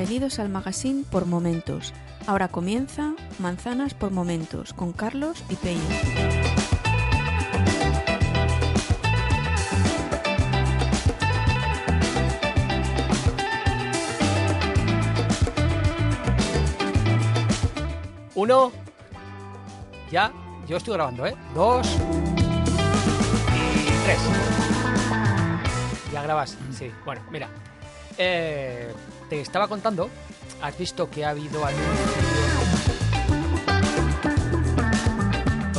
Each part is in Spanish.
Bienvenidos al magazine por momentos. Ahora comienza Manzanas por momentos con Carlos y Peña. Uno. Ya. Yo estoy grabando, ¿eh? Dos. Y tres. Ya grabas. Sí. Bueno, mira. Eh, te estaba contando. Has visto que ha habido anuncio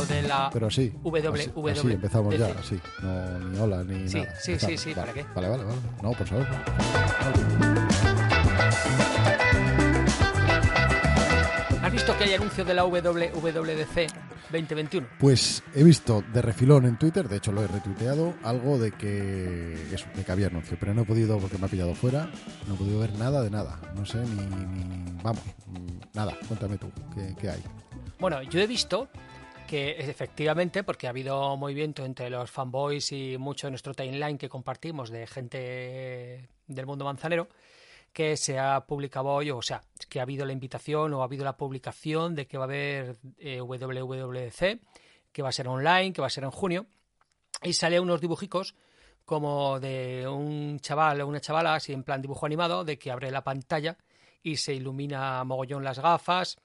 de la Pero sí. W, así, W, así empezamos ya, así. No, ni hola, ni Sí, nada. sí, sí, sí, Vale, ¿para qué? Vale, vale, vale. No, por saberlo. ¿Has visto que hay anuncio de la WWDC 2021? Pues he visto de refilón en Twitter, de hecho lo he retuiteado, algo de que eso, de que había anuncio, pero no he podido porque me ha pillado fuera, no he podido ver nada de nada, no sé ni, ni- vamos, mm, nada, cuéntame tú, ¿qué, qué hay? Bueno, yo he visto que efectivamente, porque ha habido movimiento entre los fanboys y mucho de nuestro timeline que compartimos de gente del mundo manzanero, que se ha publicado hoy, o sea, que ha habido la invitación o ha habido la publicación de que va a haber eh, WWDC, que va a ser online, que va a ser en junio, y sale unos dibujicos como de un chaval o una chavala, así en plan dibujo animado, de que abre la pantalla y se ilumina mogollón las gafas,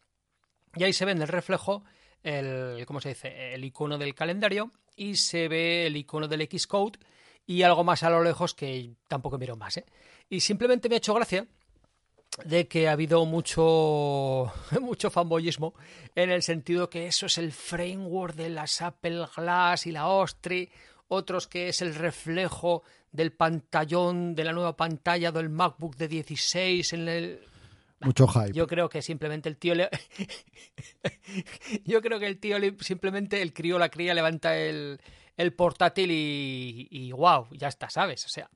y ahí se ve en el reflejo el, ¿cómo se dice? El icono del calendario y se ve el icono del Xcode y algo más a lo lejos que tampoco miro más, ¿eh? Y simplemente me ha hecho gracia de que ha habido mucho mucho fanboyismo en el sentido que eso es el framework de las Apple Glass y la Ostri, otros que es el reflejo del pantallón de la nueva pantalla del MacBook de 16 en el Mucho hype. yo creo que simplemente el tío le... Yo creo que el tío le- simplemente el crío la cría levanta el, el portátil y, y wow, ya está, ¿sabes? O sea,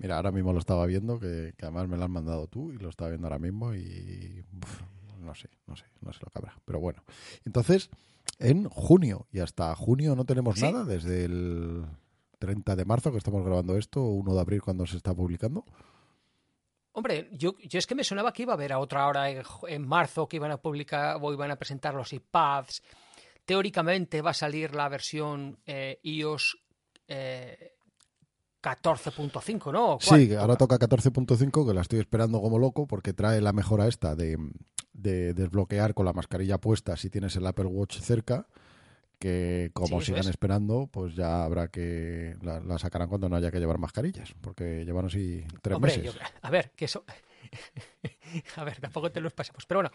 Mira, ahora mismo lo estaba viendo, que, que además me lo has mandado tú y lo estaba viendo ahora mismo y uf, no sé, no sé, no sé lo que habrá. Pero bueno, entonces en junio y hasta junio no tenemos Sí. nada desde el 30 de marzo que estamos grabando esto, o 1 de abril cuando se está publicando. hombre, yo, yo es que me sonaba que iba a haber a otra hora en marzo que iban a publicar o iban a presentar los iPads. Teóricamente va a salir la versión eh, iOS eh, 14.5, ¿no? Sí, ahora toca 14.5 que la estoy esperando como loco porque trae la mejora esta de, de desbloquear con la mascarilla puesta si tienes el Apple Watch cerca que como Sí, sigan es. esperando pues ya habrá que la, la sacarán cuando no haya que llevar mascarillas porque llevan así tres Hombre, meses. yo- a ver, que eso. a ver, tampoco te los pasemos. Pero bueno,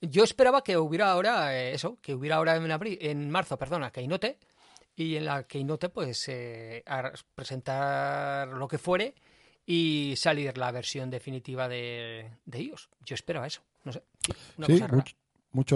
yo esperaba que hubiera ahora eh, eso, que hubiera ahora en abril, en marzo, perdona, Keynote, y en la Keynote, pues, eh, presentar lo que fuere y salir la versión definitiva de, de iOS. Yo esperaba eso, no sé. sí, Una Sí, cosa rara.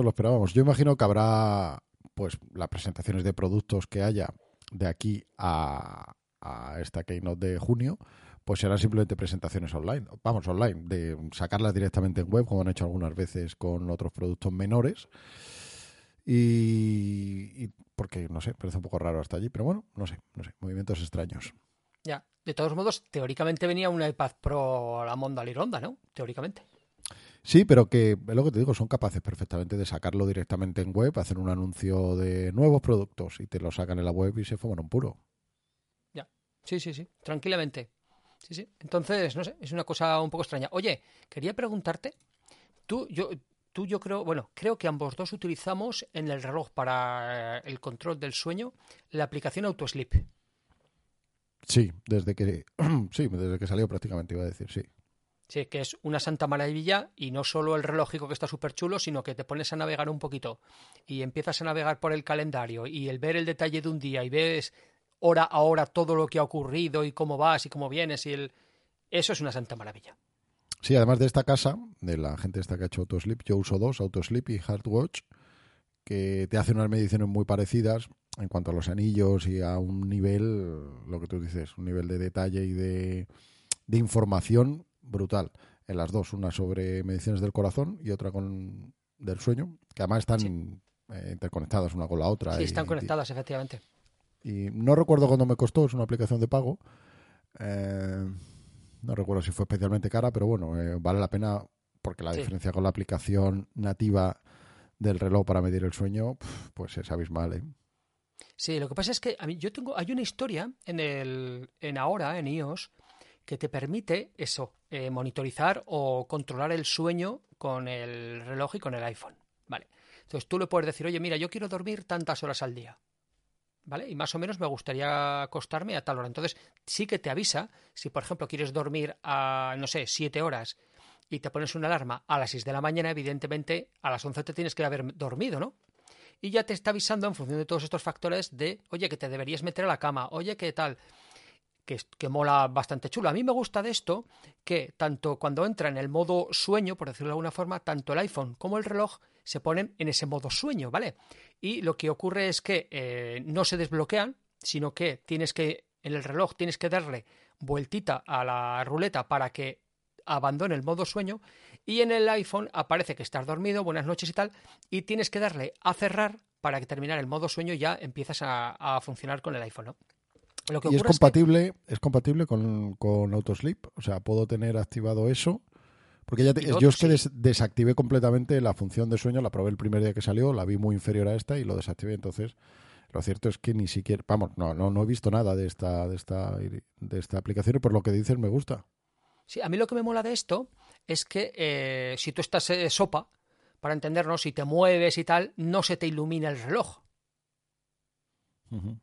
lo esperábamos. Yo imagino que habrá pues las presentaciones de productos que haya de aquí a, a esta Keynote de junio, pues serán simplemente presentaciones online. Vamos, online, de sacarlas directamente en web, como han hecho algunas veces con otros productos menores. Y, y porque, no sé, parece un poco raro hasta allí, pero bueno, no sé, no sé, movimientos extraños. Ya. De todos modos, teóricamente venía un iPad Pro a la Monda Lironda, ¿no? Teóricamente. Sí, pero que es lo que te digo, son capaces perfectamente de sacarlo directamente en web, hacer un anuncio de nuevos productos y te lo sacan en la web y se fuman un puro. Sí, sí, sí, tranquilamente. Sí, sí. Entonces, no sé, es una cosa un poco extraña. Oye, quería preguntarte, tú, yo, tú, yo creo, bueno, creo que ambos dos utilizamos en el reloj para eh, el control del sueño la aplicación AutoSleep. Sí, desde que sí, desde que salió prácticamente iba a decir, sí. Sí, que es una santa maravilla y no solo el relógico que está súper chulo, sino que te pones a navegar un poquito y empiezas a navegar por el calendario y el ver el detalle de un día y ves hora a hora todo lo que ha ocurrido y cómo vas y cómo vienes y el... Eso es una santa maravilla. Sí, además de esta casa, de la gente esta que ha hecho Autosleep, yo uso dos, Autosleep y Hardwatch, que te hacen unas mediciones muy parecidas en cuanto a los anillos y a un nivel, lo que tú dices, un nivel de detalle y de, de información brutal en las dos, una sobre mediciones del corazón y otra con del sueño, que además están eh, interconectadas una con la otra. Sí, y- están conectadas, efectivamente. Y no recuerdo cuándo me costó, es una aplicación de pago. Eh, no recuerdo si fue especialmente cara, pero bueno, eh, vale la pena porque la Sí. diferencia con la aplicación nativa del reloj para medir el sueño, pues es abismal. ¿eh? Sí, lo que pasa es que a mí, yo tengo, hay una historia en el, en ahora, en iOS, que te permite eso, eh, monitorizar o controlar el sueño con el reloj y con el iPhone. Vale. Entonces tú le puedes decir, oye, mira, yo quiero dormir tantas horas al día. ¿Vale? Y más o menos me gustaría acostarme a tal hora. Entonces sí que te avisa si, por ejemplo, quieres dormir a, no sé, siete horas y te pones una alarma a las 6 de la mañana, evidentemente a las 11 te tienes que haber dormido, ¿no? y ya te está avisando en función de todos estos factores de, oye, que te deberías meter a la cama, oye, que tal, que, que mola bastante chulo. A mí me gusta de esto que tanto cuando entra en el modo sueño, por decirlo de alguna forma, tanto el iPhone como el reloj se ponen en ese modo sueño, ¿vale? Y lo que ocurre es que eh, no se desbloquean, sino que tienes que, en el reloj tienes que darle vueltita a la ruleta para que abandone el modo sueño y en el iPhone aparece que estás dormido, buenas noches y tal, y tienes que darle a cerrar para que terminar el modo sueño y ya empiezas a, a funcionar con el iPhone, ¿no? Lo que Y es ocurre es que- compatible, es compatible con, con Autosleep, o sea, puedo tener activado eso. Porque ya te- yo es que des- desactivé completamente la función de sueño, la probé el primer día que salió, la vi muy inferior a esta y lo desactivé. Entonces, lo cierto es que ni siquiera, vamos, no, no, no he visto nada de esta, de esta, de esta aplicación y por lo que dices me gusta. Sí, a mí lo que me mola de esto es que eh, si tú estás eh, sopa, para entendernos, si te mueves y tal, no se te ilumina el reloj. Ujú.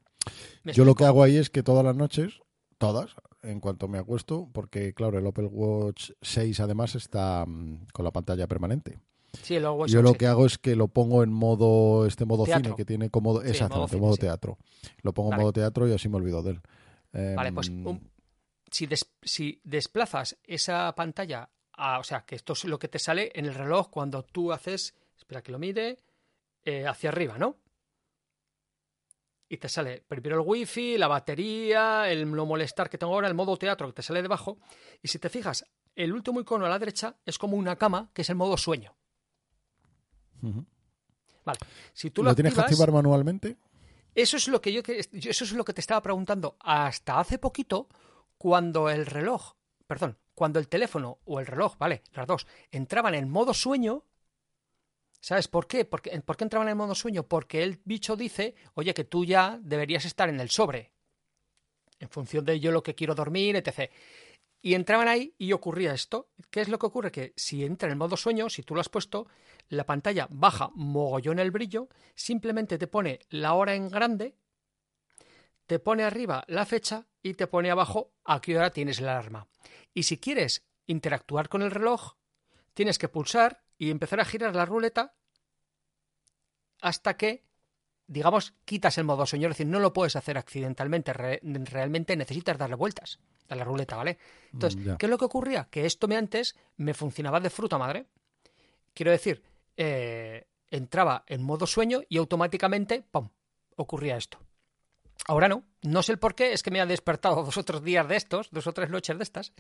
¿Me Yo lo que hago ahí es que todas las noches, todas, en cuanto me acuesto, porque claro, el Apple Watch 6 además está mm, con la pantalla permanente. Sí, el Watch Yo lo que hago es que lo pongo en modo, este modo Teatro. cine que tiene como, Sí, exactamente, modo cine, modo sí. teatro. Lo pongo Vale. en modo teatro y así me olvido de él. Vale, pues Em, un- si, des- si desplazas esa pantalla, a- o sea, que esto es lo que te sale en el reloj cuando tú haces, espera que lo mire, eh, hacia arriba, ¿no? Y te sale primero el wifi, la batería, el no molestar que tengo ahora, el modo teatro que te sale debajo. Y si te fijas, el último icono a la derecha es como una cama, que es el modo sueño. Vale, si tú lo, ¿Lo tienes que activar manualmente? Eso es lo que yo, que- yo- eso es lo que te estaba preguntando hasta hace poquito cuando el reloj, perdón, cuando el teléfono o el reloj, vale, las dos entraban en modo sueño. ¿Sabes por qué? ¿Por qué entraban en modo sueño? Porque el bicho dice, oye, que tú ya deberías estar en el sobre. En función de yo lo que quiero dormir, etc. Y entraban ahí y ocurría esto. ¿Qué es lo que ocurre? Que si entra en el modo sueño, si tú lo has puesto, la pantalla baja mogollón el brillo, simplemente te pone la hora en grande, te pone arriba la fecha y te pone abajo a qué hora tienes la alarma. Y si quieres interactuar con el reloj, tienes que pulsar y empezar a girar la ruleta hasta que, digamos, quitas el modo sueño. Es decir, no lo puedes hacer accidentalmente, re- realmente necesitas darle vueltas a la ruleta, ¿vale? Entonces, Mm, ya. ¿qué es lo que ocurría? Que esto me antes me funcionaba de fruta madre. Quiero decir, eh, entraba en modo sueño y automáticamente, ¡pum!, ocurría esto. Ahora no, no sé el por qué, es que me ha despertado dos o tres días de estos, dos o tres noches de estas.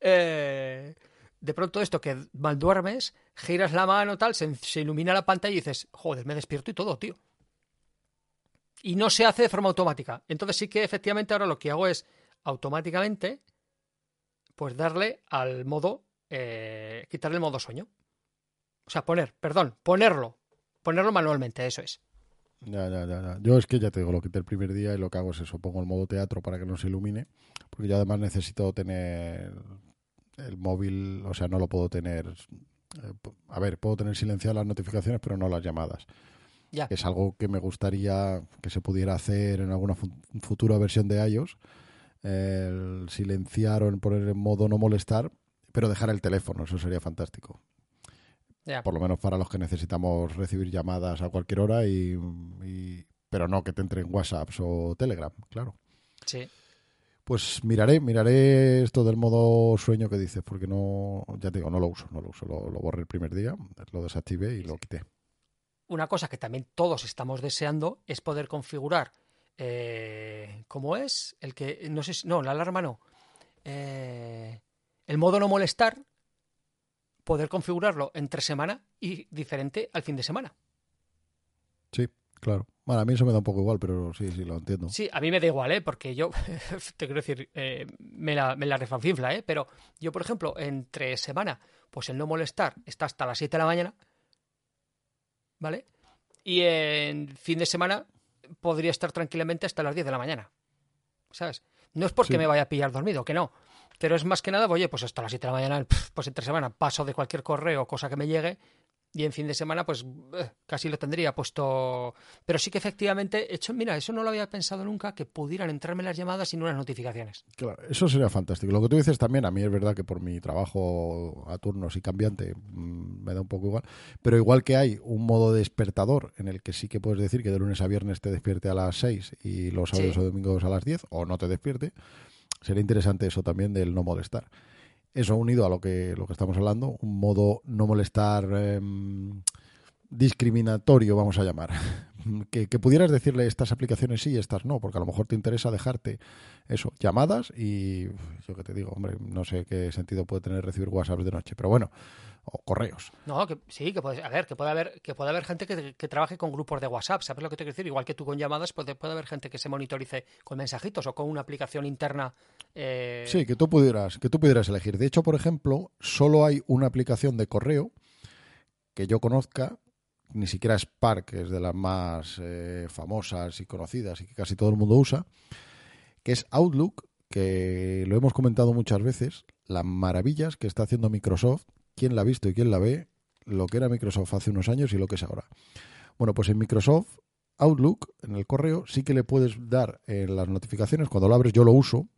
Eh, de pronto esto que mal duermes, giras la mano, tal, se, ilumina la pantalla y dices, joder, me despierto y todo, tío. Y no se hace de forma automática. Entonces sí que efectivamente ahora lo que hago es automáticamente, pues darle al modo, eh, quitarle el modo sueño. O sea, poner, perdón, ponerlo, ponerlo manualmente, eso es. Ya, ya, ya, ya. Yo es que ya te digo, lo quité el primer día y lo que hago es eso, pongo el modo teatro para que no se ilumine, porque yo además necesito tener el móvil, o sea, no lo puedo tener... eh, A ver, puedo tener silenciadas las notificaciones, pero no las llamadas. Ya. que es algo que me gustaría que se pudiera hacer en alguna fu- futura versión de iOS, el silenciar o en poner en modo no molestar, pero dejar el teléfono, eso sería fantástico. Ya. Por lo menos para los que necesitamos recibir llamadas a cualquier hora y, y- pero no que te entre en WhatsApp o Telegram, claro. Sí. Pues miraré, miraré esto del modo sueño que dices, porque no, ya te digo, no lo uso, no lo uso, lo, lo borré el primer día, lo desactivé y lo quité. Una cosa que también todos estamos deseando es poder configurar, eh, ¿cómo es? El que, no sé si, no, la alarma no. Eh, el modo no molestar, poder configurarlo entre semana y diferente al fin de semana. Sí, claro. Bueno, a mí eso me da un poco igual, pero sí, sí, lo entiendo. Sí, a mí me da igual, ¿eh? Porque yo, te quiero decir, eh, me la, me la refanfinfla, ¿eh? Pero yo, por ejemplo, entre semana, pues el no molestar está hasta las 7 de la mañana, ¿vale? Y en fin de semana podría estar tranquilamente hasta las 10 de la mañana, ¿sabes? No es porque Sí. me vaya a pillar dormido, que no. Pero es más que nada, oye, pues hasta las 7 de la mañana, pues entre semana paso de cualquier correo, cosa que me llegue, y en fin de semana, pues eh, casi lo tendría puesto. Pero sí que efectivamente, he hecho, mira, eso no lo había pensado nunca, que pudieran entrarme las llamadas sin unas notificaciones. Claro, eso sería fantástico. Lo que tú dices también, a mí es verdad que por mi trabajo a turnos y cambiante mm, me da un poco igual, pero igual que hay un modo despertador en el que sí que puedes decir que de lunes a viernes te despierte a las 6 y los sábados Sí. o domingos a las 10 o no te despierte, sería interesante eso también del no molestar. Eso unido a lo que, lo que estamos hablando, un modo no molestar em, discriminatorio, vamos a llamar. Que, que pudieras decirle estas aplicaciones sí y estas no, porque a lo mejor te interesa dejarte eso, llamadas y yo que te digo, hombre, no sé qué sentido puede tener recibir WhatsApp de noche, pero bueno, o correos. No, que sí, que puede, a ver, que puede haber, que puede haber gente que, que trabaje con grupos de WhatsApp, ¿sabes lo que te quiero decir? Igual que tú con llamadas, puede, puede haber gente que se monitorice con mensajitos o con una aplicación interna. eh, Sí, que tú pudieras, que tú pudieras elegir. De hecho, por ejemplo, solo hay una aplicación de correo que yo conozca, ni siquiera Spark, que es de las más eh, famosas y conocidas y que casi todo el mundo usa, que es Outlook, que lo hemos comentado muchas veces, las maravillas que está haciendo Microsoft, quién la ha visto y quién la ve, lo que era Microsoft hace unos años y lo que es ahora. Bueno, pues en Microsoft Outlook, en el correo, sí que le puedes dar en las notificaciones, cuando lo abres yo lo uso,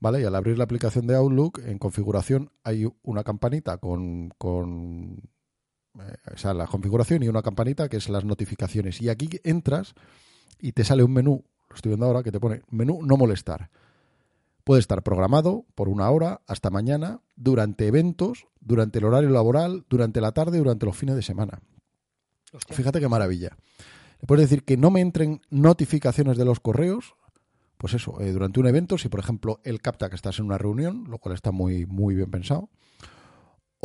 ¿vale? Y al abrir la aplicación de Outlook, en configuración hay una campanita con, con eh, o sea, la configuración y una campanita que es las notificaciones. Y aquí entras y te sale un menú, lo estoy viendo ahora, que te pone menú no molestar. Puede estar programado por una hora hasta mañana, durante eventos, durante el horario laboral, durante la tarde, durante los fines de semana. hostia, Fíjate qué maravilla. Le puedes decir que no me entren notificaciones de los correos, pues eso, eh, durante un evento, si por ejemplo él capta que estás en una reunión, lo cual está muy, muy bien pensado,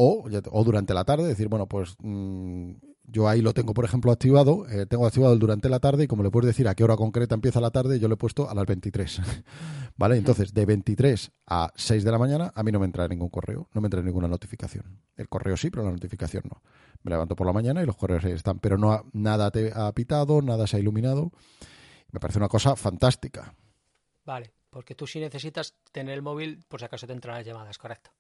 o, durante la tarde, decir, bueno, pues mm, yo ahí lo tengo, por ejemplo, activado, eh, tengo activado el durante la tarde y como le puedes decir a qué hora concreta empieza la tarde, yo le he puesto a las 23. ¿Vale? Entonces, de 23 a 6 de la mañana, a mí no me entra ningún correo, no me entra ninguna notificación. El correo sí, pero la notificación no. Me levanto por la mañana y los correos ahí están, pero no ha- nada te ha pitado, nada se ha iluminado. Me parece una cosa fantástica. vale, porque tú sí necesitas tener el móvil por si acaso te entran las llamadas, correcto.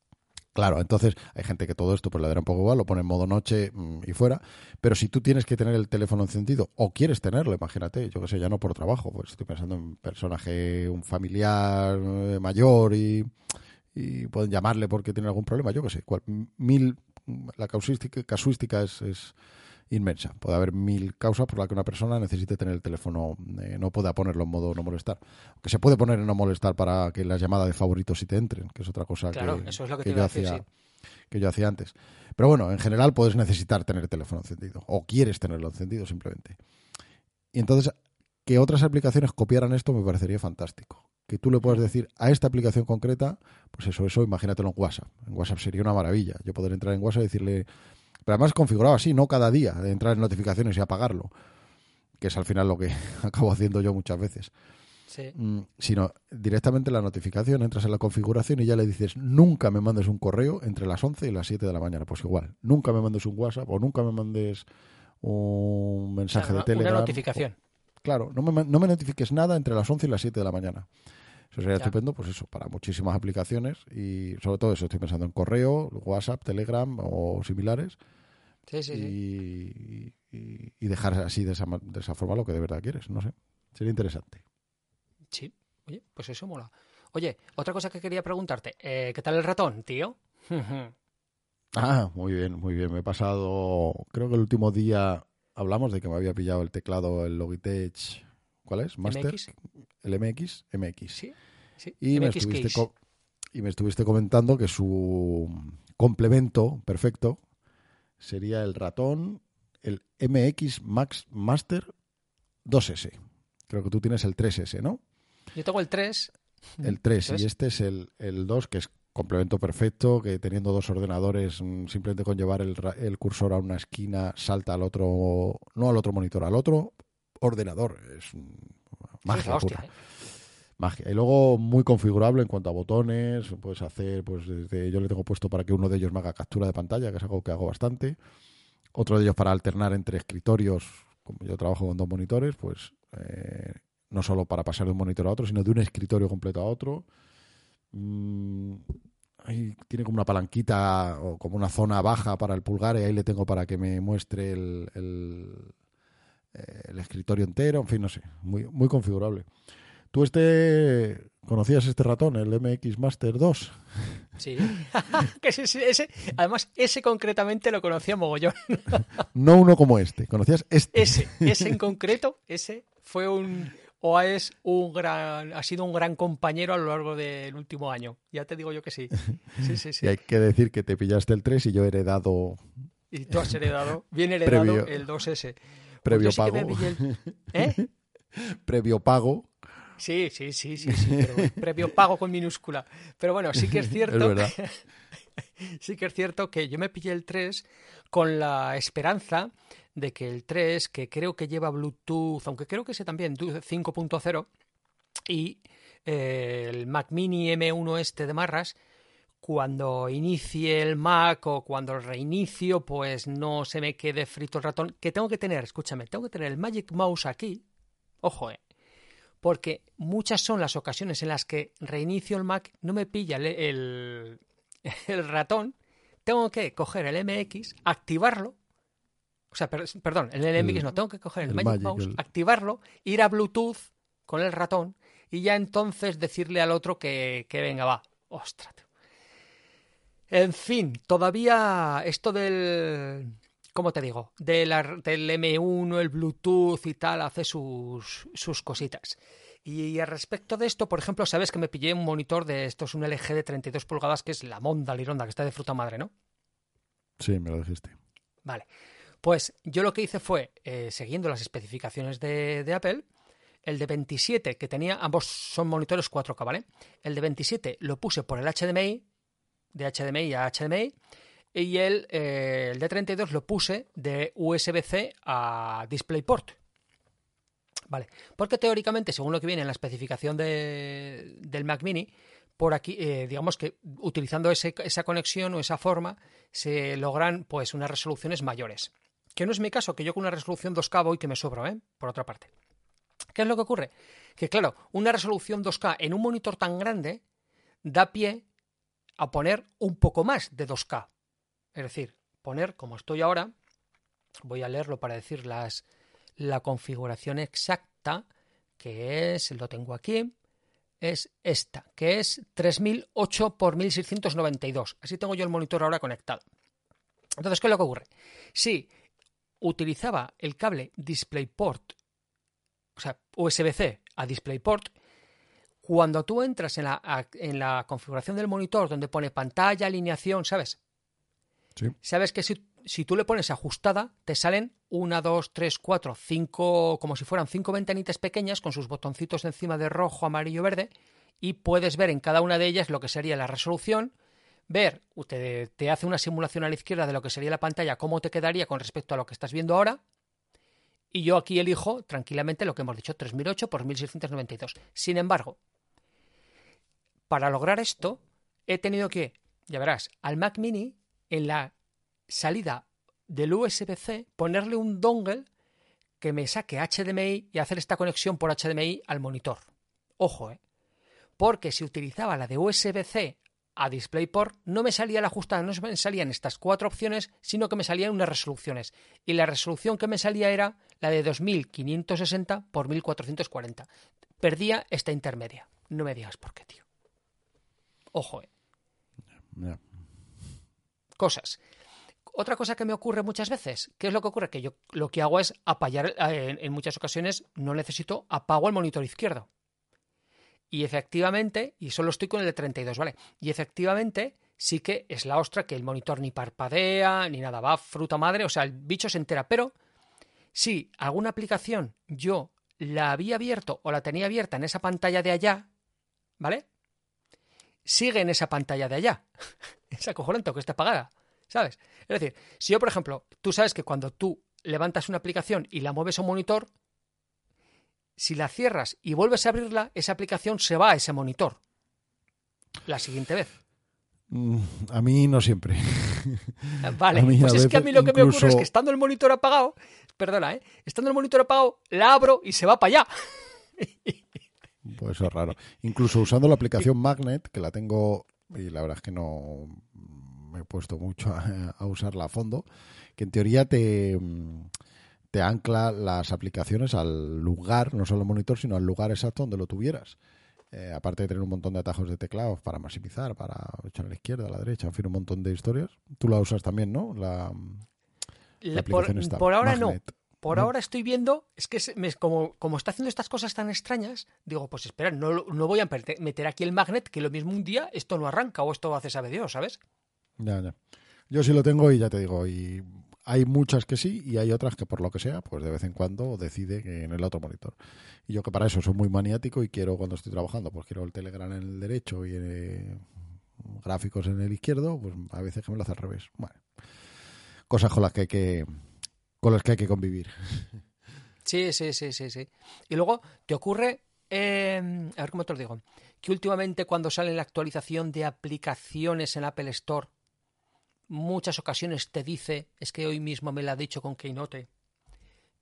Claro, entonces hay gente que todo esto pues le dará un poco igual, lo pone en modo noche mm, y fuera, pero si tú tienes que tener el teléfono encendido o quieres tenerlo, imagínate, yo que sé, ya no por trabajo, pues estoy pensando en un personaje, un familiar eh, mayor y, y pueden llamarle porque tiene algún problema, yo que sé, cual- mil, la causística, casuística es, es inmensa, puede haber mil causas por las que una persona necesite tener el teléfono, eh, no pueda ponerlo en modo no molestar, que se puede poner en no molestar para que las llamadas de favoritos sí te entren, que es otra cosa Claro, que, eso es lo que que te iba yo decir, hacía sí. que yo hacía antes. Pero bueno, en general puedes necesitar tener el teléfono encendido o quieres tenerlo encendido simplemente. Y entonces que otras aplicaciones copiaran esto me parecería fantástico. Que tú le puedas decir a esta aplicación concreta, pues eso, eso, imagínatelo en WhatsApp. En WhatsApp sería una maravilla. Yo poder entrar en WhatsApp y decirle, pero además configurado así, no cada día, de entrar en notificaciones y apagarlo, que es al final lo que acabo haciendo yo muchas veces. Sí. Mm, sino directamente en la notificación, entras en la configuración y ya le dices, nunca me mandes un correo entre las 11 y las 7 de la mañana. Pues igual, nunca me mandes un WhatsApp o nunca me mandes un O sea, mensaje una, de Telegram. una notificación. O- claro, no me, no me notifiques nada entre las 11 y las 7 de la mañana. Eso sería Ya. estupendo, pues eso, para muchísimas aplicaciones y sobre todo eso, estoy pensando en correo, WhatsApp, Telegram o similares Sí, sí, sí. y, dejar así de esa, de esa forma lo que de verdad quieres, no sé. Sería interesante. Sí, oye, pues eso mola. Oye, otra cosa que quería preguntarte, eh, ¿qué tal el ratón, tío? ah, muy bien, muy bien. Me he pasado, creo que el último día hablamos de que me había pillado el teclado, el Logitech, ¿cuál es? Master. MX. El MX, MX. Sí, sí. Y me, estuviste y me estuviste comentando que su complemento perfecto sería el ratón, el MX Max Master 2S. Creo que tú tienes el 3S, ¿no? Yo tengo el 3. El 3 ¿Eso es? y este es el, el 2, que es complemento perfecto, que teniendo dos ordenadores, mm, simplemente con llevar el, el cursor a una esquina, salta al otro, no al otro monitor, al otro ordenador. Es magia. es la hostia, pura. ¿eh? Magia. Y luego muy configurable en cuanto a botones. Puedes hacer, pues desde, yo le tengo puesto para que uno de ellos me haga captura de pantalla, que es algo que hago bastante. Otro de ellos para alternar entre escritorios. Como yo trabajo con dos monitores, pues eh, no solo para pasar de un monitor a otro, sino de un escritorio completo a otro. Mm, ahí tiene como una palanquita o como una zona baja para el pulgar y ahí le tengo para que me muestre el, el, eh, el escritorio entero. En fin, no sé, muy, muy configurable. ¿Tú este conocías este ratón, el MX Master 2? Sí. que ese, además, ese concretamente lo conocía mogollón. No uno como este, conocías este. Ese, ese en concreto, ese fue un o es un gran, ha sido un gran compañero a lo largo del último año. Ya te digo yo que sí. Sí, sí, sí. Y hay que decir que te pillaste el 3 y yo he heredado Y tú has heredado, bien heredado Previo- el 2S. Pues previo sí pago. el- ¿Eh? previo pago. Sí, sí, sí, sí, sí, pero previo pago con minúscula. Pero bueno, sí que es cierto. Es verdad. sí que es cierto que yo me pillé el 3 con la esperanza de que el 3, que creo que lleva Bluetooth, aunque creo que ese también, 5.0, y eh, el Mac Mini M1 este de Marras, cuando inicie el Mac o cuando el reinicio, pues no se me quede frito el ratón. Que tengo que tener, escúchame, tengo que tener el Magic Mouse aquí. Ojo, eh. Porque muchas son las ocasiones en las que reinicio el Mac, no me pilla el, el, el ratón, tengo que coger el MX, activarlo. O sea, per- perdón, el MX no, tengo que coger el, Magic, Magic, Mouse, activarlo, ir a Bluetooth con el ratón y ya entonces decirle al otro que, que venga, va. Ostras. En fin, todavía esto del. ¿Cómo te digo? Del M1, el Bluetooth y tal, hace sus, sus cositas. Y al respecto de esto, por ejemplo, sabes que me pillé un monitor de esto, es un LG de 32 pulgadas, que es la Monda Lironda, que está de fruta madre, ¿no? Sí, me lo dijiste. Vale. Pues yo lo que hice fue, eh, siguiendo las especificaciones de, de Apple, el de 27 que tenía, ambos son monitores 4K, ¿vale? El de 27 lo puse por el HDMI, de HDMI a HDMI, y el, eh, el de 32 lo puse de USB-C a DisplayPort. Vale, porque teóricamente, según lo que viene en la especificación de- del Mac Mini, por aquí, eh, digamos que utilizando esa conexión o esa forma, se logran pues unas resoluciones mayores. Que no es mi caso, que yo con una resolución 2K voy que me sobro, ¿eh? Por otra parte. ¿Qué es lo que ocurre? Que claro, una resolución 2K en un monitor tan grande da pie a poner un poco más de 2K. Es decir, poner, como estoy ahora, voy a leerlo para decir las, la configuración exacta, que es, lo tengo aquí, es esta, que es 3008 por 1692. Así tengo yo el monitor ahora conectado. Entonces, ¿qué es lo que ocurre? Si utilizaba el cable DisplayPort, o sea, USB-C a DisplayPort, cuando tú entras en la, en la configuración del monitor donde pone pantalla, alineación, ¿sabes? Sabes que si, si tú le pones ajustada, te salen una, dos, tres, cuatro, cinco, como si fueran cinco ventanitas pequeñas con sus botoncitos encima de rojo, amarillo, verde, y puedes ver en cada una de ellas lo que sería la resolución, ver, te, te hace una simulación a la izquierda de lo que sería la pantalla, cómo te quedaría con respecto a lo que estás viendo ahora, y yo aquí elijo tranquilamente lo que hemos dicho, 3008 por 1692. Sin embargo, para lograr esto, he tenido que, ya verás, al Mac Mini, en la salida del USB-C, ponerle un dongle que me saque HDMI y hacer esta conexión por HDMI al monitor. Ojo, ¿eh? Porque si utilizaba la de USB-C a DisplayPort, no me salía la ajustada, no me salían estas cuatro opciones, sino que me salían unas resoluciones. Y la resolución que me salía era la de 2560 por 1440. Perdía esta intermedia. No me digas por qué, tío. Ojo, ¿eh? Cosas. Otra cosa que me ocurre muchas veces, ¿qué es lo que ocurre? Que yo lo que hago es apagar, eh, en, en muchas ocasiones no necesito, apago el monitor izquierdo. Y efectivamente, y solo estoy con el de 32, ¿vale? Y efectivamente sí que es la ostra que el monitor ni parpadea, ni nada, va fruta madre, o sea, el bicho se entera. Pero si alguna aplicación yo la había abierto o la tenía abierta en esa pantalla de allá, ¿vale? Sigue en esa pantalla de allá. es acojonante que está apagada, ¿sabes? Es decir, si yo, por ejemplo, tú sabes que cuando tú levantas una aplicación y la mueves a un monitor, si la cierras y vuelves a abrirla, esa aplicación se va a ese monitor la siguiente vez. Mm, A mí no siempre. Vale, A mí a pues es que a mí lo que me ocurre es que estando el monitor apagado, perdona, ¿eh? estando el monitor apagado, la abro y se va para allá. Pues eso es raro. Incluso usando la aplicación Magnet, que la tengo, y la verdad es que no me he puesto mucho a, a usarla a fondo, que en teoría te, te ancla las aplicaciones al lugar, no solo al monitor, sino al lugar exacto donde lo tuvieras. Eh, aparte de tener un montón de atajos de teclado para maximizar, para echar a la izquierda, a la derecha, en fin, un montón de historias. Tú la usas también, ¿no? La, la Le- por, aplicación está. por ahora no. Por ahora estoy viendo, es que se- me- como, como está haciendo estas cosas tan extrañas, digo, pues espera, no, no voy a meter aquí el magnet, que lo mismo un día esto no arranca o esto hace sabe Dios, ¿sabes? Ya, ya. Yo sí lo tengo y ya te digo, y hay muchas que sí y hay otras que por lo que sea, pues de vez en cuando decide en el otro monitor. Y yo que para eso soy muy maniático y quiero cuando estoy trabajando, pues quiero el Telegram en el derecho y eh, gráficos en el izquierdo, pues a veces que me lo hace al revés. Bueno, cosas con las que hay que con las que hay que convivir. Sí, sí, sí, sí, sí. Y luego te ocurre, eh, a ver cómo te lo digo, que últimamente cuando sale la actualización de aplicaciones en Apple Store, muchas ocasiones te dice, es que hoy mismo me lo ha dicho con Keynote,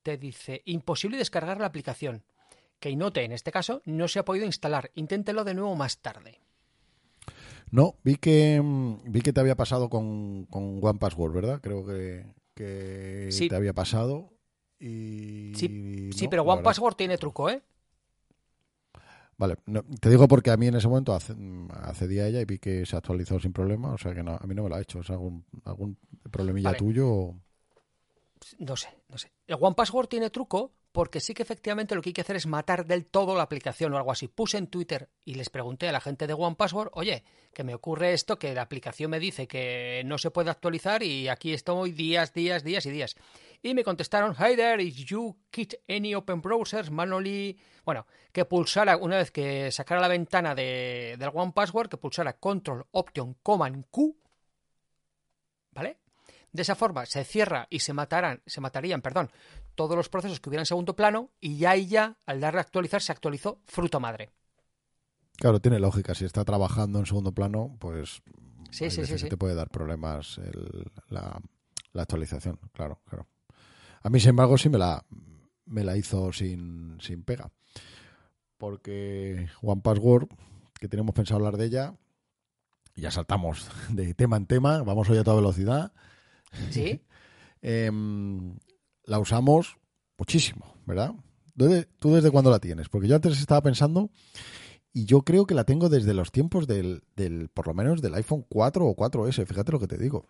te dice, imposible descargar la aplicación. Keynote, en este caso, no se ha podido instalar. Inténtelo de nuevo más tarde. No, vi que mm, vi que te había pasado con, con One Password, ¿verdad? Creo que, que Sí. te había pasado. Y Sí, sí no, pero la One Password tiene truco, ¿eh? Vale, no, te digo porque a mí en ese momento acce- accedí a ella y vi que se actualizó sin problema, o sea que no, a mí no me lo ha hecho, es algún, algún problemilla Vale. tuyo. No sé, no sé. El One Password tiene truco porque sí que efectivamente lo que hay que hacer es matar del todo la aplicación o algo así. Puse en Twitter y les pregunté a la gente de One Password, oye, que me ocurre esto, que la aplicación me dice que no se puede actualizar y aquí estoy días, días, días y días. Y me contestaron, hi there, if you quit any open browsers manually... Bueno, que pulsara, una vez que sacara la ventana de, del One Password, que pulsara Control Option Command Q, ¿vale? De esa forma se cierra y se matarán, se matarían, perdón, todos los procesos que hubieran en segundo plano y ya y ya, al darle a actualizar, se actualizó fruto madre. Claro, tiene lógica, si está trabajando en segundo plano, pues Sí, sí, sí, sí. te puede dar problemas el- la, la actualización, claro, claro. A mí, sin embargo, sí me la, me la hizo sin, sin pega. Porque One Password, que tenemos pensado hablar de ella, ya saltamos de tema en tema, vamos hoy a toda velocidad. ¿Sí? Em, la usamos muchísimo, ¿verdad? ¿Desde- ¿Tú desde cuándo la tienes? Porque yo antes estaba pensando y yo creo que la tengo desde los tiempos del, del por lo menos del iPhone 4 o 4S, fíjate lo que te digo.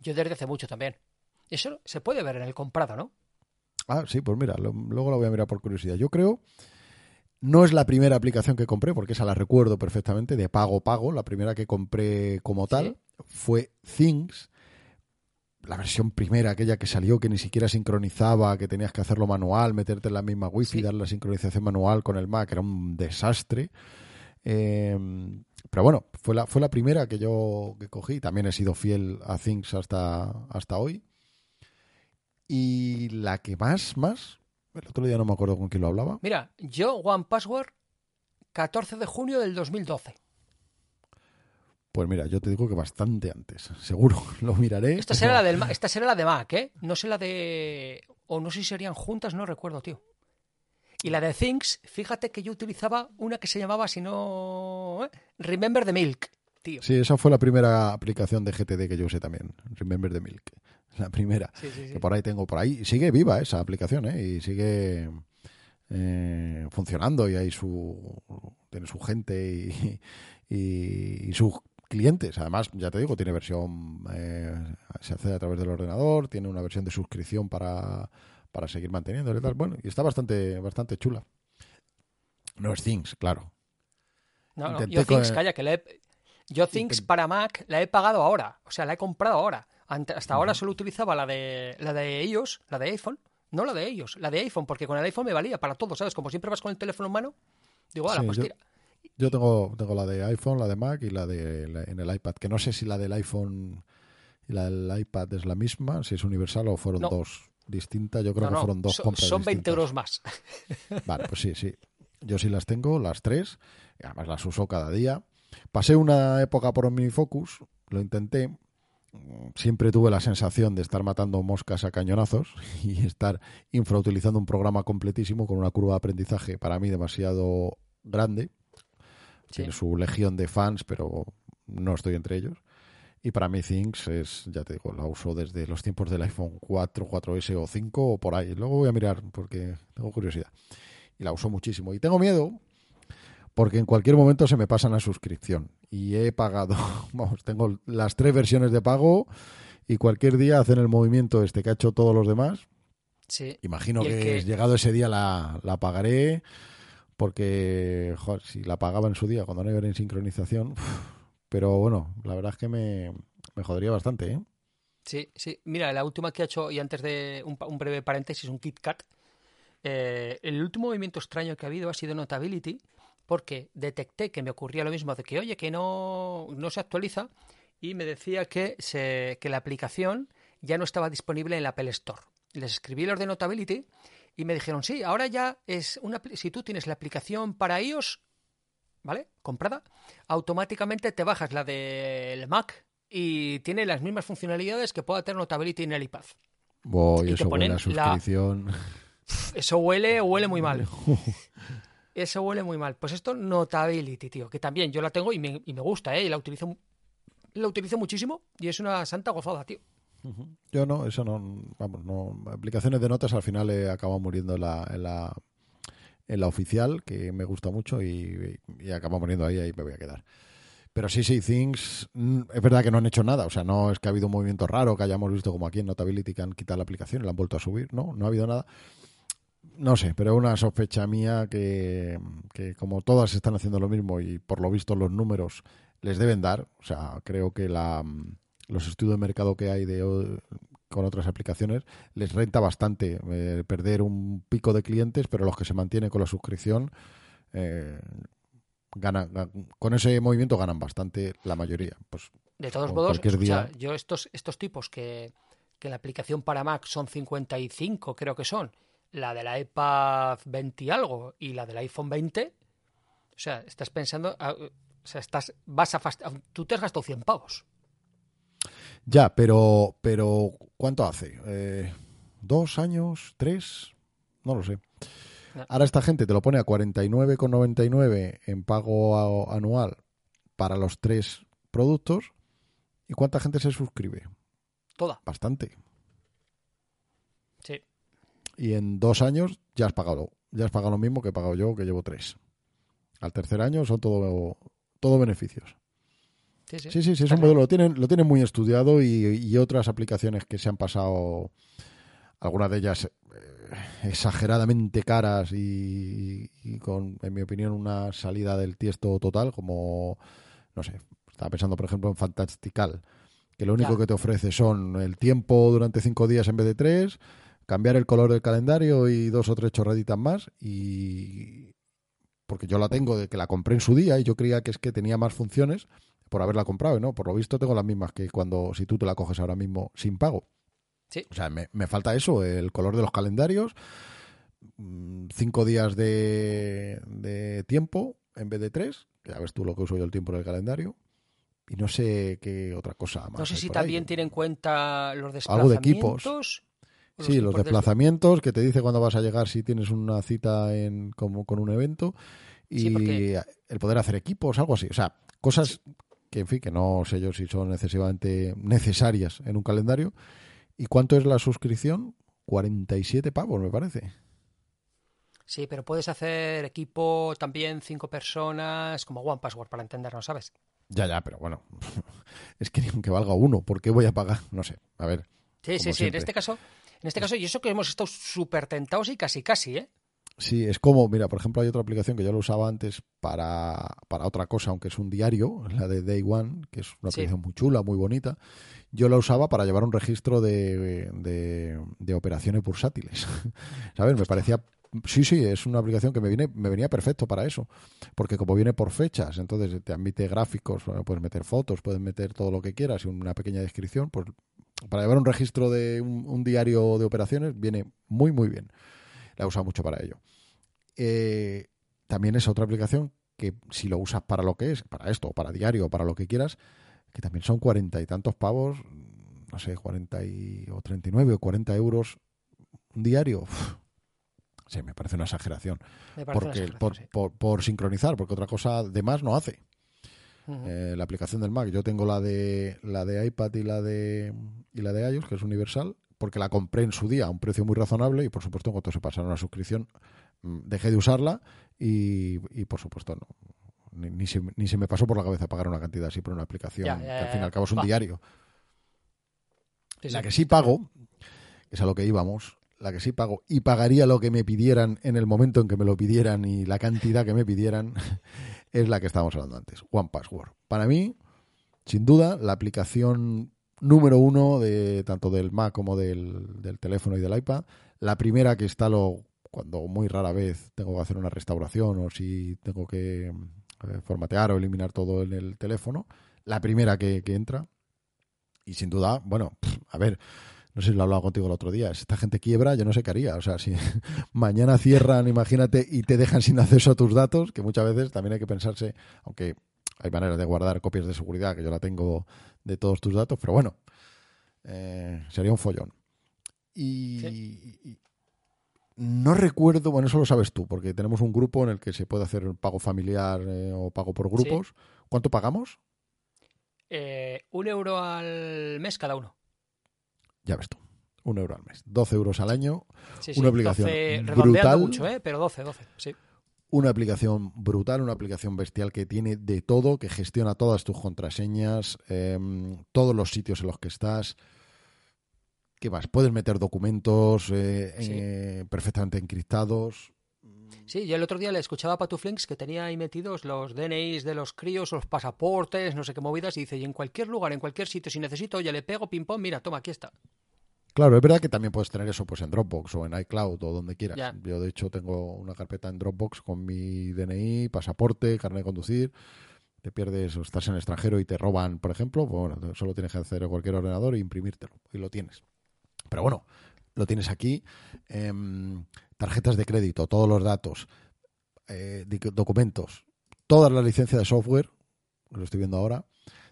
Yo desde hace mucho también. Eso se puede ver en el comprado, ¿no? Ah, sí, pues mira, lo- luego la voy a mirar por curiosidad. Yo creo, no es la primera aplicación que compré, porque esa la recuerdo perfectamente, de pago pago. La primera que compré como tal Sí. fue Things, la versión primera, aquella que salió, que ni siquiera sincronizaba, que tenías que hacerlo manual, meterte en la misma wifi, Sí. dar la sincronización manual con el Mac, era un desastre. Eh, pero bueno, fue la, fue la primera que yo que cogí. También he sido fiel a Things hasta, hasta hoy. Y la que más, más, el otro día no me acuerdo con quién lo hablaba. Mira, yo One Password 14 de junio del 2012. Pues mira, yo te digo que bastante antes, seguro, lo miraré. Esta será la del esta será la de Mac, ¿eh? No sé la de o no sé si serían juntas, no recuerdo, tío. Y la de Things, fíjate que yo utilizaba una que se llamaba, si no, ¿eh? Remember the Milk, tío. Sí, esa fue la primera aplicación de GTD que yo usé también, Remember the Milk. La primera, Sí, sí, sí. que por ahí tengo por ahí. Sigue viva esa aplicación, ¿eh? Y sigue eh, funcionando y hay su tiene su gente y, y, sus clientes. Además, ya te digo, tiene versión, eh, se hace a través del ordenador, tiene una versión de suscripción para, para seguir manteniendo y tal. Bueno, y está bastante, bastante chula. No es Things, claro. No, no yo Things, calla, que le Yo Things para Mac la he pagado ahora, o sea, la he comprado ahora. Hasta ahora solo utilizaba la de, la de ellos, la de iPhone, no la de ellos, la de iPhone, porque con el iPhone me valía para todo, ¿sabes? Como siempre vas con el teléfono en mano, digo, ahora, pues tira. Yo tengo, tengo la de iPhone, la de Mac y la de en el iPad, que no sé si la del iPhone y la del iPad es la misma, si es universal o fueron dos distintas. Yo creo que fueron dos compras. Son 20 euros más. Vale, pues sí, sí. Yo sí las tengo, las tres, y además las uso cada día. Pasé una época por Focus, lo intenté. Siempre tuve la sensación de estar matando moscas a cañonazos y estar infrautilizando un programa completísimo con una curva de aprendizaje para mí demasiado grande tiene su legión de fans, pero no estoy entre ellos. Y para mí Things es, ya te digo, la uso desde los tiempos del iPhone 4, 4S o 5 o por ahí. Luego voy a mirar porque tengo curiosidad. Y la uso muchísimo. Y tengo miedo porque en cualquier momento se me pasa la suscripción. Y he pagado, vamos, tengo las tres versiones de pago y cualquier día hacen el movimiento este que ha hecho todos los demás. Sí. Imagino que, llegado ese día la, la pagaré porque si la pagaba en su día cuando no iba en sincronización, pero bueno, la verdad es que me, me jodería bastante, ¿eh? Sí, sí. Mira, la última que ha hecho, y antes de un, breve paréntesis, un KitKat, eh, el último movimiento extraño que ha habido ha sido Notability, porque detecté que me ocurría lo mismo de que, oye, que no, no se actualiza, y me decía que, se, que la aplicación ya no estaba disponible en la Apple Store. Les escribí los de Notability y me dijeron, sí, ahora ya es una... Si tú tienes la aplicación para iOS, ¿vale? Comprada, automáticamente te bajas la del Mac y tiene las mismas funcionalidades que pueda tener Notability en el iPad. Voy, eso huele a suscripción. Eso huele, huele muy mal. Eso huele muy mal. Pues esto, Notability, tío, que también yo la tengo y me, y me gusta, ¿eh? Y la utilizo, la utilizo muchísimo y es una santa gozada, tío. Yo no, eso no, vamos, no. Aplicaciones de notas al final he acabado muriendo en la, en la, en la oficial, que me gusta mucho, y, y acabo muriendo ahí, ahí me voy a quedar. Pero sí, sí, Things, mm, es verdad que no han hecho nada, o sea, no es que ha habido un movimiento raro que hayamos visto como aquí en Notability que han quitado la aplicación y la han vuelto a subir, no, no ha habido nada. No sé, pero una sospecha mía que, que como todas están haciendo lo mismo y por lo visto los números les deben dar, o sea, creo que la los estudios de mercado que hay de, con otras aplicaciones, les renta bastante eh, perder un pico de clientes, pero los que se mantienen con la suscripción eh, ganan, con ese movimiento ganan bastante la mayoría. Pues, de todos modos, yo estos, estos tipos que, que la aplicación para Mac son 55, creo que son, la de la iPad 20 y algo y la del iPhone 20, o sea, estás pensando, ah, o sea, estás, vas a tú te has gastado 100 pavos. Ya, pero, pero ¿cuánto hace? Eh, ¿Dos años? ¿Tres? No lo sé. Ahora esta gente te lo pone a 49,99 en pago anual para los tres productos. ¿Y cuánta gente se suscribe? Toda. Bastante. Sí. Y en dos años ya has pagado. Ya has pagado lo mismo que he pagado yo, que llevo tres. Al tercer año son todo, todo beneficios. Sí, sí, sí, es un modelo, lo tienen, lo tienen muy estudiado y, otras aplicaciones que se han pasado, algunas de ellas eh, exageradamente caras y, con, en mi opinión, una salida del tiesto total, como, no sé, estaba pensando por ejemplo en Fantastical, que lo único que te ofrece son el tiempo durante cinco días en vez de tres, cambiar el color del calendario y dos o tres chorraditas más y porque yo la tengo de que la compré en su día y yo creía que es que tenía más funciones por haberla comprado, ¿no? Por lo visto tengo las mismas que cuando si tú te la coges ahora mismo sin pago. Sí. O sea, me, falta eso, el color de los calendarios, mm, cinco días de, de tiempo en vez de tres, ya ves tú lo que uso yo el tiempo del calendario, y no sé qué otra cosa más. No sé si también tiene en cuenta los desplazamientos. Algo de equipos. sí, los desplazamientos, que te dice cuándo vas a llegar si tienes una cita en, como, con un evento, y el poder hacer equipos, algo así. O sea, cosas que en fin, que no sé yo si son excesivamente necesarias en un calendario. ¿Y cuánto es la suscripción? 47 pavos, me parece. Sí, pero puedes hacer equipo también cinco personas, como One Password, para entendernos, ¿sabes? Ya, ya, pero bueno, es que aunque valga uno, ¿por qué voy a pagar? No sé, a ver. Sí, sí, sí, en este caso, en este caso, y eso que hemos estado súper tentados y casi casi, ¿eh? Sí, es como, mira, por ejemplo, hay otra aplicación que yo lo usaba antes para, para otra cosa, aunque es un diario, la de Day One, que es una aplicación muy chula, muy bonita. Yo la usaba para llevar un registro de, de, de operaciones bursátiles. ¿Sabes? Me parecía Sí, sí, es una aplicación que me viene, me venía perfecto para eso, porque como viene por fechas, entonces te admite gráficos, puedes meter fotos, puedes meter todo lo que quieras y una pequeña descripción, pues para llevar un registro de un, diario de operaciones viene muy muy bien. La he usado mucho para ello. Eh, también es otra aplicación que si lo usas para lo que es, para esto, para diario, para lo que quieras, que también son cuarenta y tantos pavos, no sé, cuarenta y, o treinta y nueve o cuarenta euros un diario. Sí, me parece una exageración. porque, por, sincronizar, porque otra cosa de más no hace. Eh, la aplicación del Mac, yo tengo la de la de iPad y la de y la de iOS, que es universal, porque la compré en su día a un precio muy razonable y por supuesto en cuanto se pasaron a la suscripción dejé de usarla y, por supuesto no ni, se, ni, se, me pasó por la cabeza pagar una cantidad así por una aplicación que al fin y al cabo es un diario. la que sí pago, es a lo que íbamos, la que sí pago, y pagaría lo que me pidieran en el momento en que me lo pidieran y la cantidad que me pidieran, es la que estábamos hablando antes, One Password. Para mí, sin duda, la aplicación número uno de tanto del Mac como del, del teléfono y del iPad. La primera que instalo cuando muy rara vez tengo que hacer una restauración o si tengo que eh, formatear o eliminar todo en el teléfono. La primera que, entra. Y sin duda, bueno, a ver, no sé si lo he hablado contigo el otro día, si esta gente quiebra, yo no sé qué haría. O sea, si mañana cierran, imagínate, y te dejan sin acceso a tus datos, que muchas veces también hay que pensarse, aunque hay maneras de guardar copias de seguridad, que yo la tengo de todos tus datos, pero bueno, eh, sería un follón. Y, no recuerdo, bueno, eso lo sabes tú, porque tenemos un grupo en el que se puede hacer pago familiar eh, o pago por grupos. ¿Cuánto pagamos? Eh, un euro al mes cada uno. Ya ves tú. Un euro al mes. 12 euros al año. una aplicación brutal. mucho, ¿eh? pero 12, 12, sí. Una aplicación brutal, una aplicación bestial que tiene de todo, que gestiona todas tus contraseñas, em, todos los sitios en los que estás. ¿Qué más? Puedes meter documentos eh, eh, perfectamente encriptados. Sí, yo el otro día le escuchaba a Patuflinks que tenía ahí metidos los DNIs de los críos, los pasaportes, no sé qué movidas, y dice, y en cualquier lugar, en cualquier sitio, si necesito, ya le pego ping pong, mira, toma, aquí está. Claro, es verdad que también puedes tener eso pues en Dropbox o en iCloud o donde quieras. Yo de hecho tengo una carpeta en Dropbox con mi DNI, pasaporte, carnet de conducir. Te pierdes o estás en el extranjero y te roban, por ejemplo, pues bueno, solo tienes que hacer cualquier ordenador e imprimírtelo y lo tienes. Pero bueno, lo tienes aquí. Em, tarjetas de crédito, todos los datos, eh, documentos, todas las licencias de software, lo estoy viendo ahora,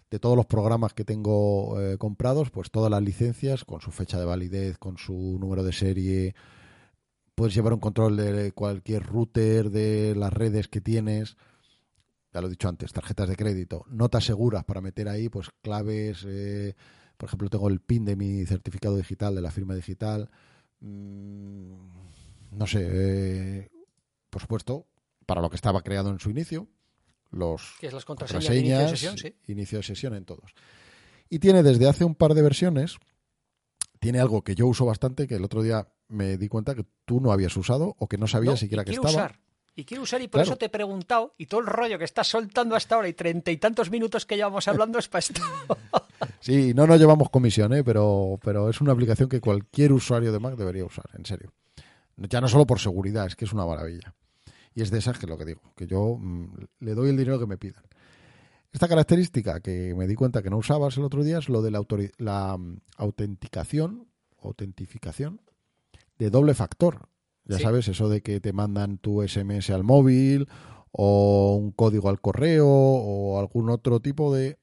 de todos los programas que tengo eh, comprados, pues todas las licencias con su fecha de validez, con su número de serie. Puedes llevar un control de cualquier router, de las redes que tienes. Ya lo he dicho antes, tarjetas de crédito, notas seguras para meter ahí, pues claves. Eh, por ejemplo, tengo el PIN de mi certificado digital, de la firma digital. Mm, no sé, eh, por supuesto, para lo que estaba creado en su inicio, los que es las contraseñas, inicio de sesión, sí. inicio de sesión en todos. Y tiene desde hace un par de versiones, tiene algo que yo uso bastante, que el otro día me di cuenta que tú no habías usado o que no sabías siquiera que estaba. Usar. Y quiero usar y por eso te he preguntado y todo el rollo que estás soltando hasta ahora y treinta y tantos minutos que llevamos hablando es para esto. sí, no nos llevamos comisión, ¿eh? pero, pero es una aplicación que cualquier usuario de Mac debería usar, en serio. Ya no solo por seguridad, es que es una maravilla. Y es de esas que lo que digo, que yo mm, le doy el dinero que me pidan. Esta característica que me di cuenta que no usabas el otro día es lo de la, la mm, autenticación, autentificación de doble factor. Ya sabes, eso de que te mandan tu SMS al móvil o un código al correo o algún otro tipo de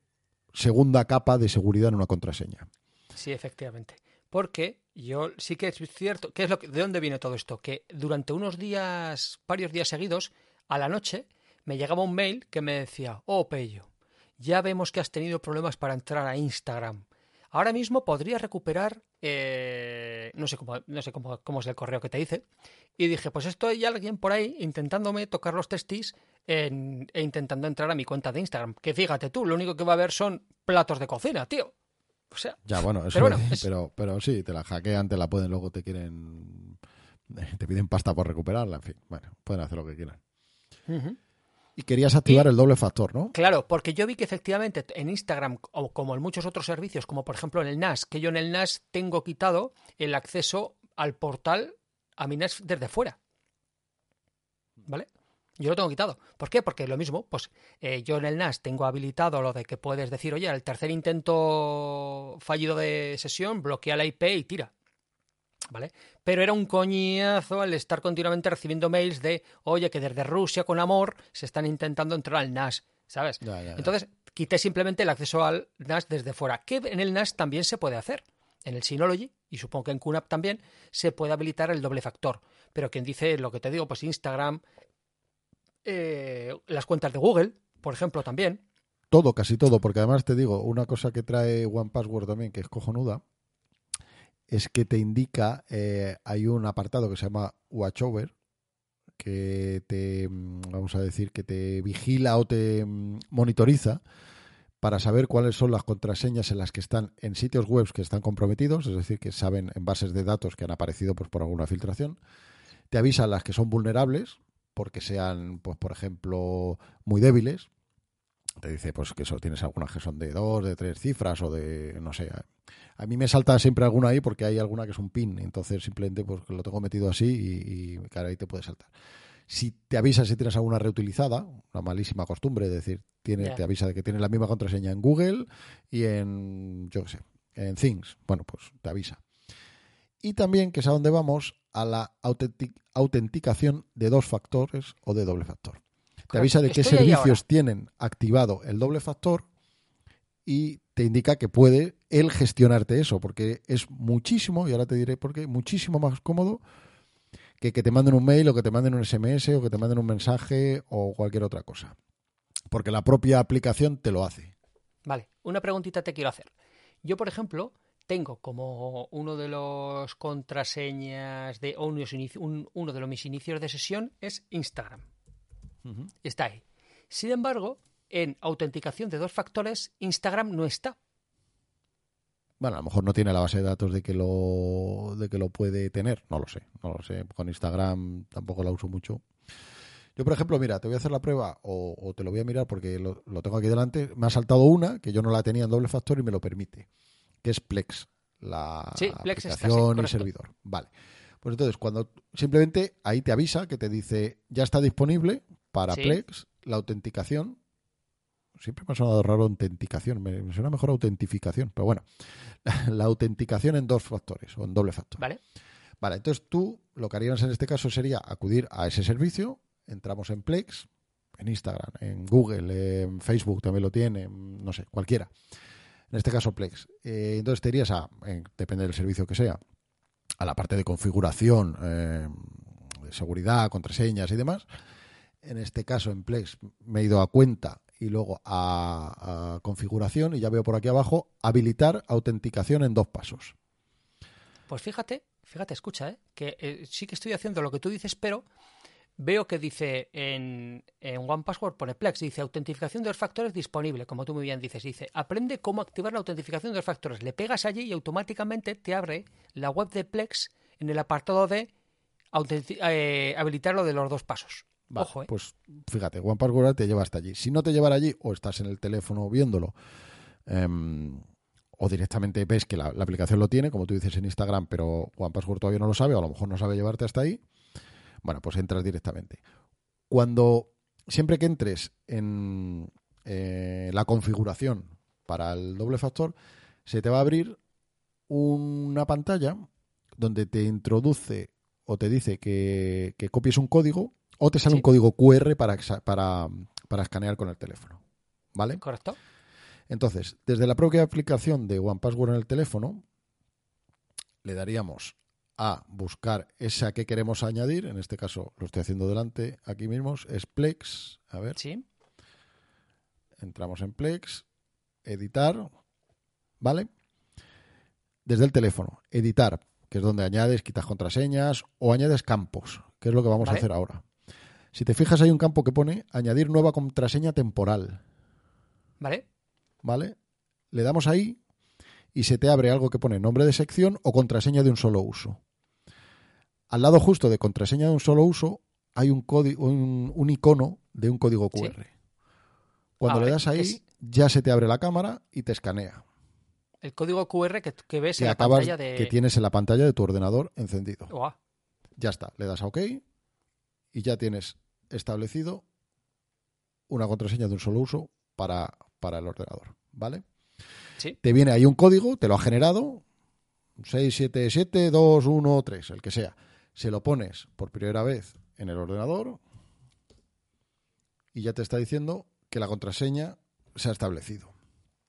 segunda capa de seguridad en una contraseña. Sí, efectivamente. Porque yo sí que es cierto, ¿qué es lo ¿de dónde viene todo esto? Que durante unos días, varios días seguidos, a la noche, me llegaba un mail que me decía, oh Pello, ya vemos que has tenido problemas para entrar a Instagram. Ahora mismo podrías recuperar eh, no sé, cómo, no sé cómo, cómo, es el correo que te dice, y dije, pues esto hay alguien por ahí intentándome tocar los testis en, e intentando entrar a mi cuenta de Instagram. Que fíjate tú, lo único que va a ver son platos de cocina, tío. O sea, ya, bueno, eso pero, pero, pero, sí, te la hackean, te la pueden, luego te quieren, te piden pasta por recuperarla, en fin, bueno, pueden hacer lo que quieran. Y querías activar el doble factor, ¿no? Claro, porque yo vi que efectivamente en Instagram, o como en muchos otros servicios, como por ejemplo en el NAS, que yo en el NAS tengo quitado el acceso al portal a mi NAS desde fuera. ¿Vale? Yo lo tengo quitado. ¿Por qué? Porque lo mismo, pues eh, yo en el NAS tengo habilitado lo de que puedes decir, oye, al tercer intento fallido de sesión, bloquea la IP y tira. ¿Vale? Pero era un coñazo el estar continuamente recibiendo mails de, oye, que desde Rusia con amor se están intentando entrar al NAS, ¿sabes? Entonces, quité simplemente el acceso al NAS desde fuera, que en el NAS también se puede hacer. En el Synology, y supongo que en QNAP también, se puede habilitar el doble factor. Pero quien dice lo que te digo, pues Instagram, eh, las cuentas de Google, por ejemplo, también. Todo, casi todo, porque además te digo, una cosa que trae One Password también, que es cojonuda, es que te indica, eh, hay un apartado que se llama Watchover, que te, mm, vamos a decir, que te vigila o te mm, monitoriza para saber cuáles son las contraseñas en las que están en sitios web que están comprometidos, es decir, que saben en bases de datos que han aparecido pues, por alguna filtración. Te avisa las que son vulnerables, porque sean, pues, por ejemplo, muy débiles. Te dice pues que solo tienes algunas que son de dos, de tres cifras o de, no sé, a mí me salta siempre alguna ahí porque hay alguna que es un pin, entonces simplemente pues lo tengo metido así y, y claro, ahí te puede saltar. Si te avisa si tienes alguna reutilizada, una malísima costumbre, es decir, tiene, te avisa de que tienes la misma contraseña en Google y en, yo qué sé, en Things, bueno, pues te avisa. Y también, que es a dónde vamos, a la autenticación de dos factores o de doble factor. Te avisa de qué servicios tienen activado el doble factor y te indica que puede él gestionarte eso, porque es muchísimo, y ahora te diré por qué, muchísimo más cómodo que que te manden un mail o que te manden un SMS o que te manden un mensaje o cualquier otra cosa. Porque la propia aplicación te lo hace. Vale, una preguntita te quiero hacer. Yo, por ejemplo, tengo como uno de los contraseñas de uno de los mis inicios de sesión es Instagram. Está ahí. Sin embargo, en autenticación de dos factores, Instagram no está. Bueno, a lo mejor no tiene la base de datos de que lo de que lo puede tener, no lo sé, no lo sé. Con Instagram tampoco la uso mucho. Yo, por ejemplo, mira, te voy a hacer la prueba o, te lo voy a mirar porque lo, tengo aquí delante. Me ha saltado una que yo no la tenía en doble factor y me lo permite, que es Plex, la aplicación y servidor. Vale. Pues entonces, cuando simplemente ahí te avisa que te dice ya está disponible para Plex la autenticación siempre me ha sonado raro autenticación, me, suena mejor autentificación, pero bueno, la, autenticación en dos factores o en doble factor. Vale. Vale, entonces tú lo que harías en este caso sería acudir a ese servicio, entramos en Plex, en Instagram, en Google, en Facebook también lo tiene, no sé, cualquiera. En este caso Plex. Eh, entonces te irías a, depende del servicio que sea, a la parte de configuración, eh, de seguridad, contraseñas y demás. En este caso en Plex me he ido a cuenta y luego a, configuración y ya veo por aquí abajo habilitar autenticación en dos pasos. Pues fíjate, fíjate, escucha, ¿eh? que eh, sí que estoy haciendo lo que tú dices, pero veo que dice en, en One Password, pone Plex, dice autentificación de dos factores disponible, como tú muy bien dices. Dice, aprende cómo activar la autentificación de dos factores. Le pegas allí y automáticamente te abre la web de Plex en el apartado de eh, habilitar lo de los dos pasos. Ojo, ¿eh? Pues fíjate, One Password te lleva hasta allí. Si no te llevara allí o estás en el teléfono viéndolo, em, o directamente ves que la, aplicación lo tiene, como tú dices en Instagram, pero One Password todavía no lo sabe, o a lo mejor no sabe llevarte hasta ahí, bueno, pues entras directamente. Cuando, siempre que entres en eh, la configuración para el doble factor, se te va a abrir una pantalla donde te introduce o te dice que, que copies un código o te sale un código QR para, para, para escanear con el teléfono. ¿Vale? Correcto. Entonces, desde la propia aplicación de One Password en el teléfono, le daríamos a buscar esa que queremos añadir. En este caso lo estoy haciendo delante, aquí mismo, es Plex. A ver. Sí. Entramos en Plex, editar, ¿vale? Desde el teléfono, editar que es donde añades, quitas contraseñas o añades campos, que es lo que vamos a hacer ahora. Si te fijas, hay un campo que pone añadir nueva contraseña temporal, ¿Vale? ¿vale? Le damos ahí y se te abre algo que pone nombre de sección o contraseña de un solo uso. Al lado justo de contraseña de un solo uso hay un, código, un, un icono de un código Sí. QR. Cuando Ah, le das ahí, Es- ya se te abre la cámara y te escanea. El código QR que, que ves Que en la acabas, pantalla de. que tienes en la pantalla de tu ordenador encendido. Ya está, le das a OK y ya tienes establecido una contraseña de un solo uso para, para el ordenador, ¿vale? Sí. Te viene ahí un código, te lo ha generado, 677213, el que sea. Se lo pones por primera vez en el ordenador y ya te está diciendo que la contraseña se ha establecido.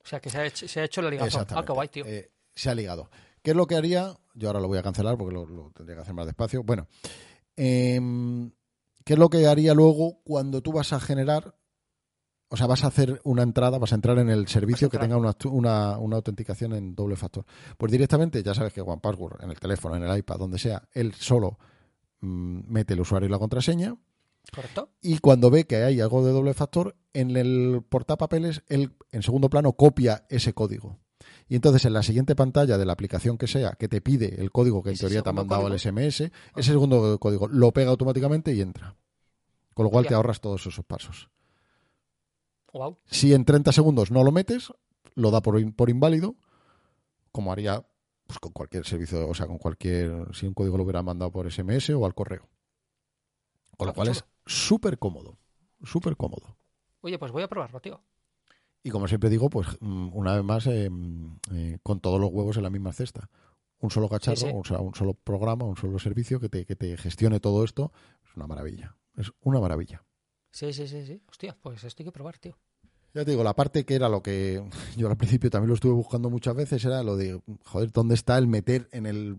O sea, que se ha hecho, se ha hecho la ligazón. Ah, qué guay, tío. Eh, se ha ligado. ¿Qué es lo que haría? Yo ahora lo voy a cancelar porque lo, lo tendría que hacer más despacio. Bueno, em, ¿qué es lo que haría luego cuando tú vas a generar? O sea, vas a hacer una entrada, vas a entrar en el servicio que tenga una, una, una autenticación en doble factor. Pues directamente, ya sabes que OnePassword, en el teléfono, en el iPad, donde sea, él solo mm, mete el usuario y la contraseña ¿Correcto? y cuando ve que hay algo de doble factor, en el portapapeles, él en segundo plano copia ese código. Y entonces en la siguiente pantalla de la aplicación que sea, que te pide el código que en teoría te ha mandado el código. Ah. SMS, ese segundo código lo pega automáticamente y entra. Con lo cual te ahorras todos esos pasos. Wow. Si en 30 segundos no lo metes, lo da por, in- por inválido, como haría pues, con cualquier servicio, o sea, con cualquier, si un código lo hubiera mandado por SMS o al correo. Con Ah, lo cual qué es súper cómodo, súper cómodo. Oye, pues voy a probarlo, tío. Y como siempre digo, pues mm, una vez más, eh, mm, eh, con todos los huevos en la misma cesta. Un solo cacharro, sí. O sea, un solo programa, un solo servicio que te, que te gestione todo esto, es una maravilla. Es una maravilla. Sí, sí, sí, sí. Hostia, pues esto hay que probar, tío. Ya te digo, la parte que era lo que yo al principio también lo estuve buscando muchas veces era lo de, joder, ¿dónde está el meter en el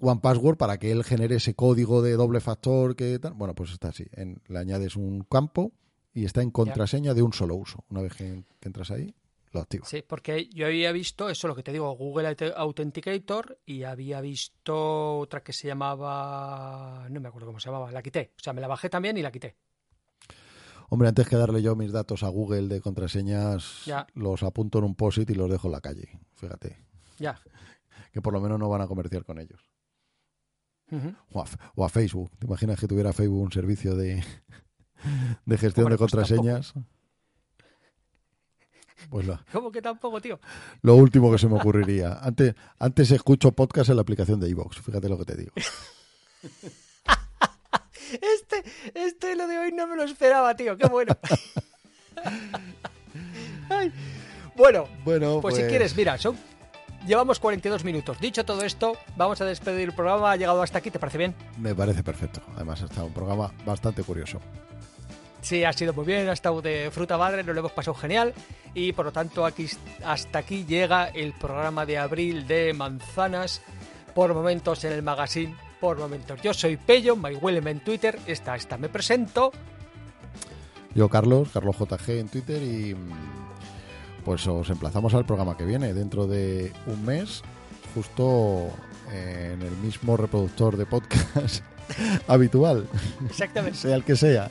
One Password para que él genere ese código de doble factor que tal? Bueno, pues está así. En- le añades un campo y está en contraseña de un solo uso. Una vez que, que entras ahí, lo activas. Sí, porque yo había visto, eso lo que te digo, Google Aut- Authenticator y había visto otra que se llamaba, no me acuerdo cómo se llamaba, la quité. O sea, me la bajé también y la quité. Hombre, antes que darle yo mis datos a Google de contraseñas, Ya. los apunto en un POSIT y los dejo en la calle. Fíjate, Ya. que por lo menos no van a comerciar con ellos. O a, o a Facebook. ¿Te imaginas que tuviera Facebook un servicio de, de gestión Hombre, de pues contraseñas? Pues lo, ¿Cómo que tampoco, tío? lo último que se me ocurriría. Antes, antes escucho podcast en la aplicación de iVoox. Fíjate lo que te digo. Este, este lo de hoy no me lo esperaba, tío. Qué bueno. Ay. Bueno, Bueno, pues, si quieres, mira, son... llevamos 42 minutos. Dicho todo esto, vamos a despedir el programa. Ha llegado hasta aquí, ¿te parece bien? Me parece perfecto. Además, ha estado un programa bastante curioso. Sí, ha sido muy bien, ha estado de fruta madre, nos lo hemos pasado genial y por lo tanto aquí, hasta aquí llega el programa de abril de manzanas por momentos en el magazine, por momentos. Yo soy Pello, MyWellem en Twitter, esta, esta me presento. Yo, Carlos, Carlos JG en Twitter y mm, pues os emplazamos al programa que viene dentro de un mes, justo en el mismo reproductor de podcast habitual, Exactamente. sea el que sea.